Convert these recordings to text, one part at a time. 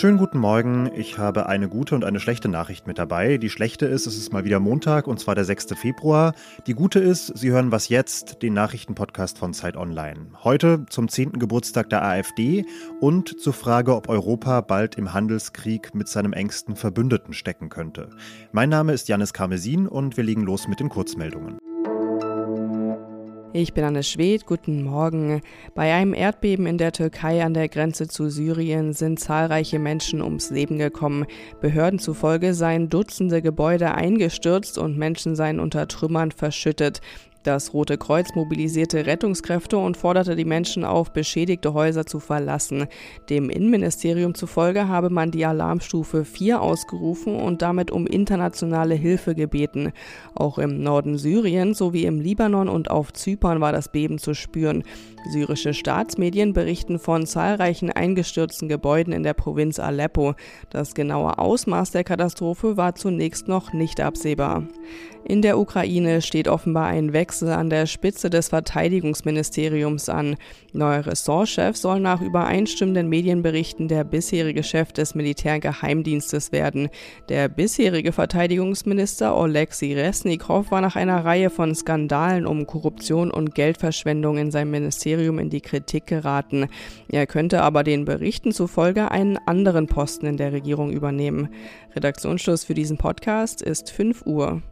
Schönen guten Morgen. Ich habe eine gute und eine schlechte Nachricht mit dabei. Die schlechte ist, es ist mal wieder Montag und zwar der 6. Februar. Die gute ist, Sie hören was jetzt, den Nachrichtenpodcast von Zeit Online. Heute zum 10. Geburtstag der AfD und zur Frage, ob Europa bald im Handelskrieg mit seinem engsten Verbündeten stecken könnte. Mein Name ist Janis Karmesin und wir legen los mit den Kurzmeldungen. Ich bin Anne Schwed, guten Morgen. Bei einem Erdbeben in der Türkei an der Grenze zu Syrien sind zahlreiche Menschen ums Leben gekommen. Behörden zufolge seien Dutzende Gebäude eingestürzt und Menschen seien unter Trümmern verschüttet. Das Rote Kreuz mobilisierte Rettungskräfte und forderte die Menschen auf, beschädigte Häuser zu verlassen. Dem Innenministerium zufolge habe man die Alarmstufe 4 ausgerufen und damit um internationale Hilfe gebeten. Auch im Norden Syriens sowie im Libanon und auf Zypern war das Beben zu spüren. Syrische Staatsmedien berichten von zahlreichen eingestürzten Gebäuden in der Provinz Aleppo. Das genaue Ausmaß der Katastrophe war zunächst noch nicht absehbar. In der Ukraine steht offenbar ein Wechsel an der Spitze des Verteidigungsministeriums an. Neuer Ressortchef soll nach übereinstimmenden Medienberichten der bisherige Chef des Militärgeheimdienstes werden. Der bisherige Verteidigungsminister Oleksiy Resnikow war nach einer Reihe von Skandalen um Korruption und Geldverschwendung in seinem Ministerium in die Kritik geraten. Er könnte aber den Berichten zufolge einen anderen Posten in der Regierung übernehmen. Redaktionsschluss für diesen Podcast ist 5 Uhr.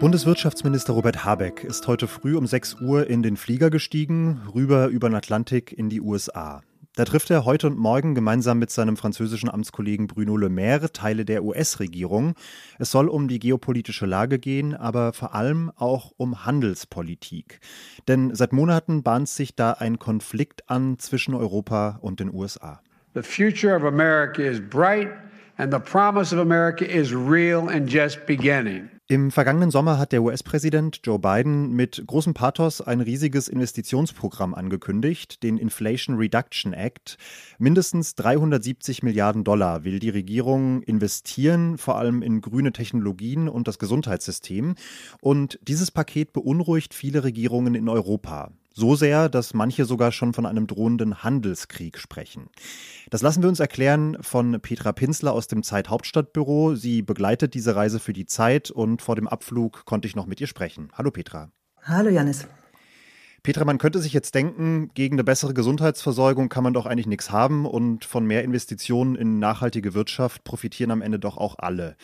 Bundeswirtschaftsminister Robert Habeck ist heute früh um 6 Uhr in den Flieger gestiegen, rüber über den Atlantik in die USA. Da trifft er heute und morgen gemeinsam mit seinem französischen Amtskollegen Bruno Le Maire Teile der US-Regierung. Es soll um die geopolitische Lage gehen, aber vor allem auch um Handelspolitik. Denn seit Monaten bahnt sich da ein Konflikt an zwischen Europa und den USA. The future of America is bright and the promise of America is real and just beginning. Im vergangenen Sommer hat der US-Präsident Joe Biden mit großem Pathos ein riesiges Investitionsprogramm angekündigt, den Inflation Reduction Act. Mindestens 370 Milliarden Dollar will die Regierung investieren, vor allem in grüne Technologien und das Gesundheitssystem. Und dieses Paket beunruhigt viele Regierungen in Europa. So sehr, dass manche sogar schon von einem drohenden Handelskrieg sprechen. Das lassen wir uns erklären von Petra Pinsler aus dem Zeit Hauptstadtbüro. Sie begleitet diese Reise für die Zeit und vor dem Abflug konnte ich noch mit ihr sprechen. Hallo Petra. Hallo Janis. Petra, man könnte sich jetzt denken, gegen eine bessere Gesundheitsversorgung kann man doch eigentlich nichts haben und von mehr Investitionen in nachhaltige Wirtschaft profitieren am Ende doch auch alle.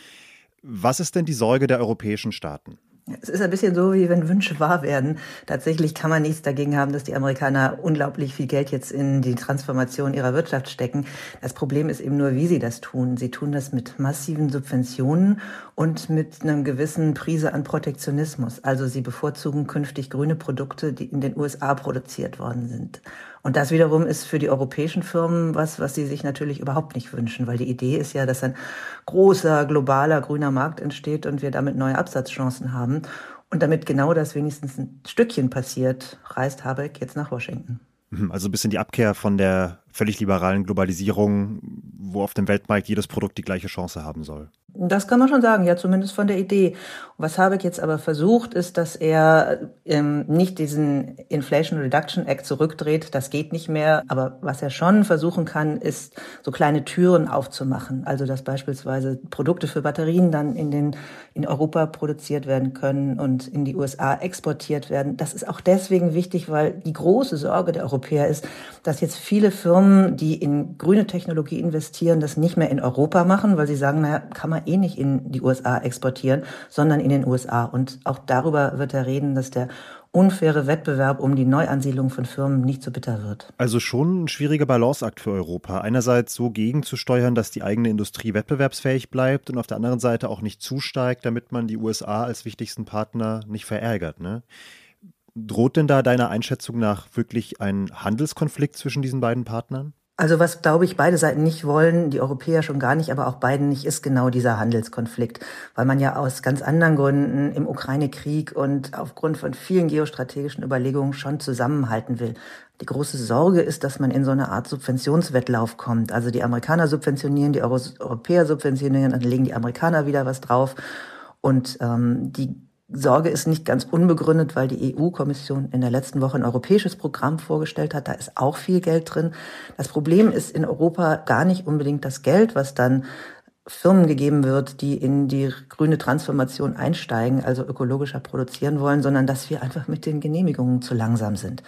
Was ist denn die Sorge der europäischen Staaten? Es ist ein bisschen so, wie wenn Wünsche wahr werden. Tatsächlich kann man nichts dagegen haben, dass die Amerikaner unglaublich viel Geld jetzt in die Transformation ihrer Wirtschaft stecken. Das Problem ist eben nur, wie sie das tun. Sie tun das mit massiven Subventionen und mit einem gewissen Prise an Protektionismus. Also sie bevorzugen künftig grüne Produkte, die in den USA produziert worden sind. Und das wiederum ist für die europäischen Firmen was, was sie sich natürlich überhaupt nicht wünschen, weil die Idee ist ja, dass ein großer, globaler grüner Markt entsteht und wir damit neue Absatzchancen haben. Und damit genau das wenigstens ein Stückchen passiert, reist Habeck jetzt nach Washington. Mhm, also ein bisschen die Abkehr von der völlig liberalen Globalisierung, wo auf dem Weltmarkt jedes Produkt die gleiche Chance haben soll. Das kann man schon sagen, ja, zumindest von der Idee. Was Habeck jetzt aber versucht, ist, dass er ähm, nicht diesen Inflation Reduction Act zurückdreht. Das geht nicht mehr. Aber was er schon versuchen kann, ist, so kleine Türen aufzumachen. Also, dass beispielsweise Produkte für Batterien dann in den, in Europa produziert werden können und in die USA exportiert werden. Das ist auch deswegen wichtig, weil die große Sorge der Europäer ist, dass jetzt viele Firmen, die in grüne Technologie investieren, das nicht mehr in Europa machen, weil sie sagen, naja, kann man eh nicht in die USA exportieren, sondern in den USA. Und auch darüber wird er reden, dass der unfaire Wettbewerb um die Neuansiedlung von Firmen nicht so bitter wird. Also schon ein schwieriger Balanceakt für Europa. Einerseits so gegenzusteuern, dass die eigene Industrie wettbewerbsfähig bleibt und auf der anderen Seite auch nicht zusteigt, damit man die USA als wichtigsten Partner nicht verärgert. Ne? Droht denn da deiner Einschätzung nach wirklich ein Handelskonflikt zwischen diesen beiden Partnern? Also was, glaube ich, beide Seiten nicht wollen, die Europäer schon gar nicht, aber auch beiden nicht, ist genau dieser Handelskonflikt, weil man ja aus ganz anderen Gründen im Ukraine-Krieg und aufgrund von vielen geostrategischen Überlegungen schon zusammenhalten will. Die große Sorge ist, dass man in so eine Art Subventionswettlauf kommt. Also die Amerikaner subventionieren, die Euro Europäer subventionieren, dann legen die Amerikaner wieder was drauf. Und ähm, die Sorge ist nicht ganz unbegründet, weil die EU-Kommission in der letzten Woche ein europäisches Programm vorgestellt hat. Da ist auch viel Geld drin. Das Problem ist in Europa gar nicht unbedingt das Geld, was dann Firmen gegeben wird, die in die grüne Transformation einsteigen, also ökologischer produzieren wollen, sondern dass wir einfach mit den Genehmigungen zu langsam sind.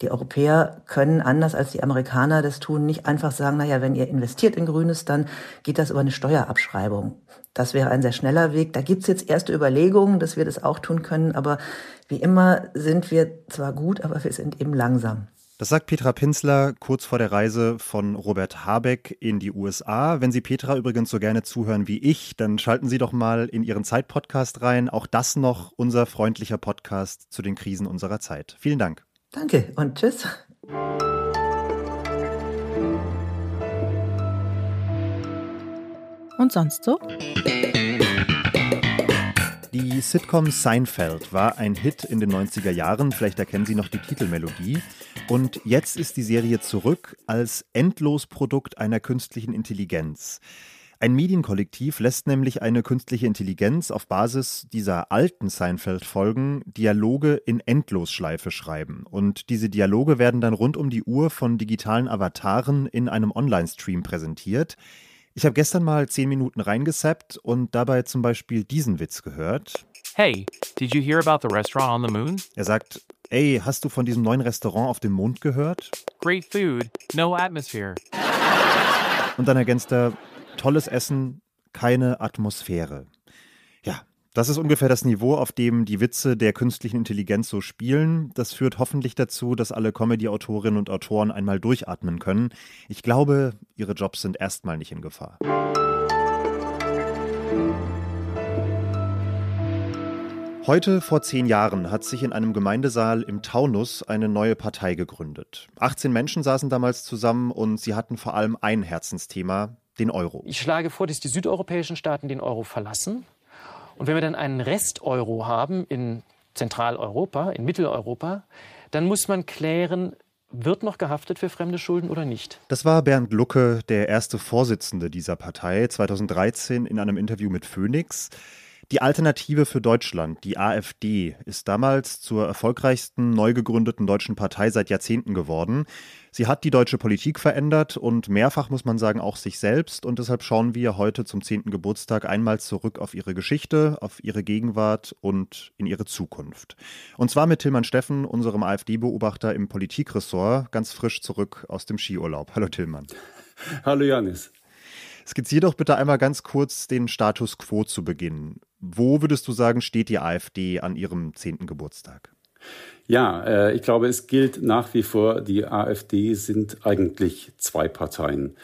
Die Europäer können anders als die Amerikaner das tun, nicht einfach sagen, naja, wenn ihr investiert in Grünes, dann geht das über eine Steuerabschreibung. Das wäre ein sehr schneller Weg. Da gibt's jetzt erste Überlegungen, dass wir das auch tun können, aber wie immer sind wir zwar gut, aber wir sind eben langsam. Das sagt Petra Pinsler kurz vor der Reise von Robert Habeck in die USA. Wenn Sie Petra übrigens so gerne zuhören wie ich, dann schalten Sie doch mal in Ihren Zeit-Podcast rein. Auch das noch unser freundlicher Podcast zu den Krisen unserer Zeit. Vielen Dank. Danke und tschüss. Und sonst so? Die Sitcom Seinfeld war ein Hit in den 90er Jahren, vielleicht erkennen Sie noch die Titelmelodie. Und jetzt ist die Serie zurück als Endlosprodukt einer künstlichen Intelligenz. Ein Medienkollektiv lässt nämlich eine künstliche Intelligenz auf Basis dieser alten Seinfeld-Folgen Dialoge in Endlosschleife schreiben. Und diese Dialoge werden dann rund um die Uhr von digitalen Avataren in einem Online-Stream präsentiert. Ich habe gestern mal zehn Minuten reingesappt und dabei zum Beispiel diesen Witz gehört. Hey, did you hear about the restaurant on the moon? Er sagt, ey, hast du von diesem neuen Restaurant auf dem Mond gehört? Great food, no atmosphere. Und dann ergänzt er, tolles Essen, keine Atmosphäre. Ja, das ist ungefähr das Niveau, auf dem die Witze der künstlichen Intelligenz so spielen. Das führt hoffentlich dazu, dass alle Comedy-Autorinnen und Autoren einmal durchatmen können. Ich glaube, ihre Jobs sind erstmal nicht in Gefahr. Heute vor zehn Jahren hat sich in einem Gemeindesaal im Taunus eine neue Partei gegründet. 18 Menschen saßen damals zusammen und sie hatten vor allem ein Herzensthema, den Euro. Ich schlage vor, dass die südeuropäischen Staaten den Euro verlassen. Und wenn wir dann einen Rest-Euro haben in Zentraleuropa, in Mitteleuropa, dann muss man klären, wird noch gehaftet für fremde Schulden oder nicht? Das war Bernd Lucke, der erste Vorsitzende dieser Partei, 2013 in einem Interview mit Phoenix. Die Alternative für Deutschland, die AfD, ist damals zur erfolgreichsten neu gegründeten deutschen Partei seit Jahrzehnten geworden. Sie hat die deutsche Politik verändert und mehrfach muss man sagen auch sich selbst. Und deshalb schauen wir heute zum 10. Geburtstag einmal zurück auf ihre Geschichte, auf ihre Gegenwart und in ihre Zukunft. Und zwar mit Tillmann Steffen, unserem AfD-Beobachter im Politikressort, ganz frisch zurück aus dem Skiurlaub. Hallo Tillmann. Hallo Janis. Skizzier doch bitte einmal ganz kurz den Status quo zu Beginn. Wo würdest du sagen, steht die AfD an ihrem 10. Geburtstag? Ja, äh, ich glaube, es gilt nach wie vor, die AfD sind eigentlich zwei Parteien.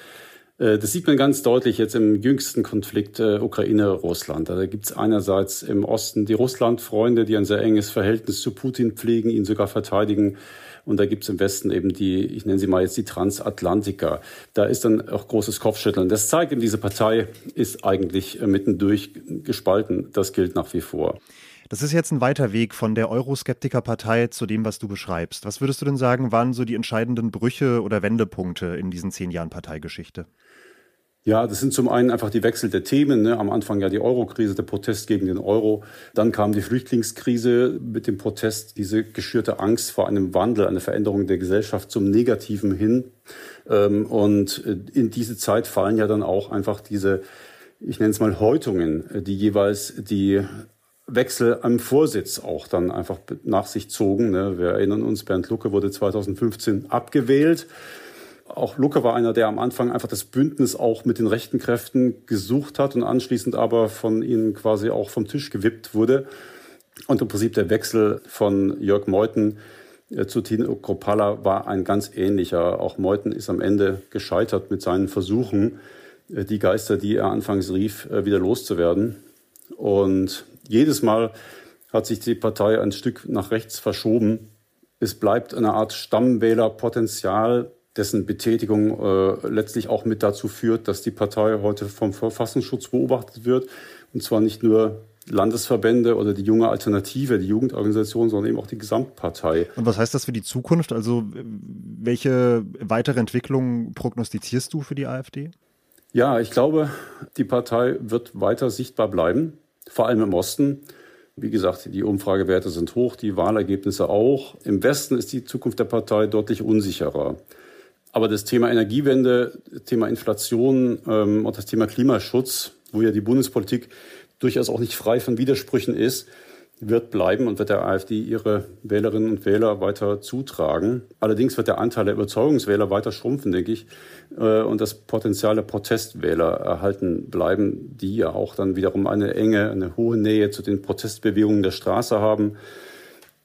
Äh, das sieht man ganz deutlich jetzt im jüngsten Konflikt äh, Ukraine-Russland. Da gibt es einerseits im Osten die Russland-Freunde, die ein sehr enges Verhältnis zu Putin pflegen, ihn sogar verteidigen. Und da gibt es im Westen eben die, ich nenne sie mal jetzt die Transatlantiker. Da ist dann auch großes Kopfschütteln. Das zeigt eben, diese Partei ist eigentlich äh, mittendurch gespalten. Das gilt nach wie vor. Das ist jetzt ein weiter Weg von der Euroskeptiker-Partei zu dem, was du beschreibst. Was würdest du denn sagen, waren so die entscheidenden Brüche oder Wendepunkte in diesen zehn Jahren Parteigeschichte? Ja, das sind zum einen einfach die Wechsel der Themen. Ne? Am Anfang ja die Euro-Krise, der Protest gegen den Euro. Dann kam die Flüchtlingskrise mit dem Protest, diese geschürte Angst vor einem Wandel, einer Veränderung der Gesellschaft zum Negativen hin. Ähm, und äh, in diese Zeit fallen ja dann auch einfach diese, ich nenne es mal Häutungen, äh, die jeweils die Wechsel am Vorsitz auch dann einfach nach sich zogen. Ne? Wir erinnern uns, Bernd Lucke wurde 2015 abgewählt. Auch Lucke war einer, der am Anfang einfach das Bündnis auch mit den rechten Kräften gesucht hat und anschließend aber von ihnen quasi auch vom Tisch gewippt wurde. Und im Prinzip der Wechsel von Jörg Meuthen äh, zu Tino Kropala war ein ganz ähnlicher. Auch Meuthen ist am Ende gescheitert mit seinen Versuchen, äh, die Geister, die er anfangs rief, äh, wieder loszuwerden. Und jedes Mal hat sich die Partei ein Stück nach rechts verschoben. Es bleibt eine Art Stammwählerpotenzial, dessen Betätigung äh, letztlich auch mit dazu führt, dass die Partei heute vom Verfassungsschutz beobachtet wird. Und zwar nicht nur Landesverbände oder die junge Alternative, die Jugendorganisation, sondern eben auch die Gesamtpartei. Und was heißt das für die Zukunft? Also welche weitere Entwicklung prognostizierst du für die AfD? Ja, ich glaube, die Partei wird weiter sichtbar bleiben, vor allem im Osten. Wie gesagt, die Umfragewerte sind hoch, die Wahlergebnisse auch. Im Westen ist die Zukunft der Partei deutlich unsicherer. Aber das Thema Energiewende, Thema Inflation ähm, und das Thema Klimaschutz, wo ja die Bundespolitik durchaus auch nicht frei von Widersprüchen ist, wird bleiben und wird der AfD ihre Wählerinnen und Wähler weiter zutragen. Allerdings wird der Anteil der Überzeugungswähler weiter schrumpfen, denke ich, äh, und das Potenzial der Protestwähler erhalten bleiben, die ja auch dann wiederum eine enge, eine hohe Nähe zu den Protestbewegungen der Straße haben.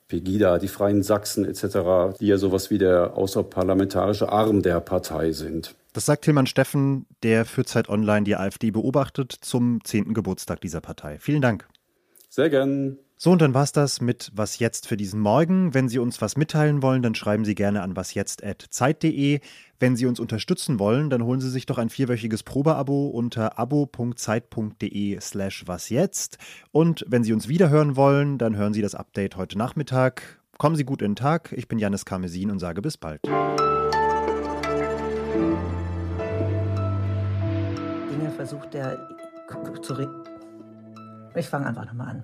Pegida, die Freien Sachsen etc., die ja sowas wie der außerparlamentarische Arm der Partei sind. Das sagt Tilman Steffen, der für Zeit Online die AfD beobachtet zum 10. Geburtstag dieser Partei. Vielen Dank. Sehr gern. So, und dann war's das mit Was jetzt für diesen Morgen. Wenn Sie uns was mitteilen wollen, dann schreiben Sie gerne an wasjetzt.zeit.de. Wenn Sie uns unterstützen wollen, dann holen Sie sich doch ein vierwöchiges Probeabo unter abo.zeit.de slash wasjetzt. Und wenn Sie uns wiederhören wollen, dann hören Sie das Update heute Nachmittag. Kommen Sie gut in den Tag. Ich bin Janis Karmesin und sage bis bald. Dinge versucht er zu. Ich fange einfach nochmal an.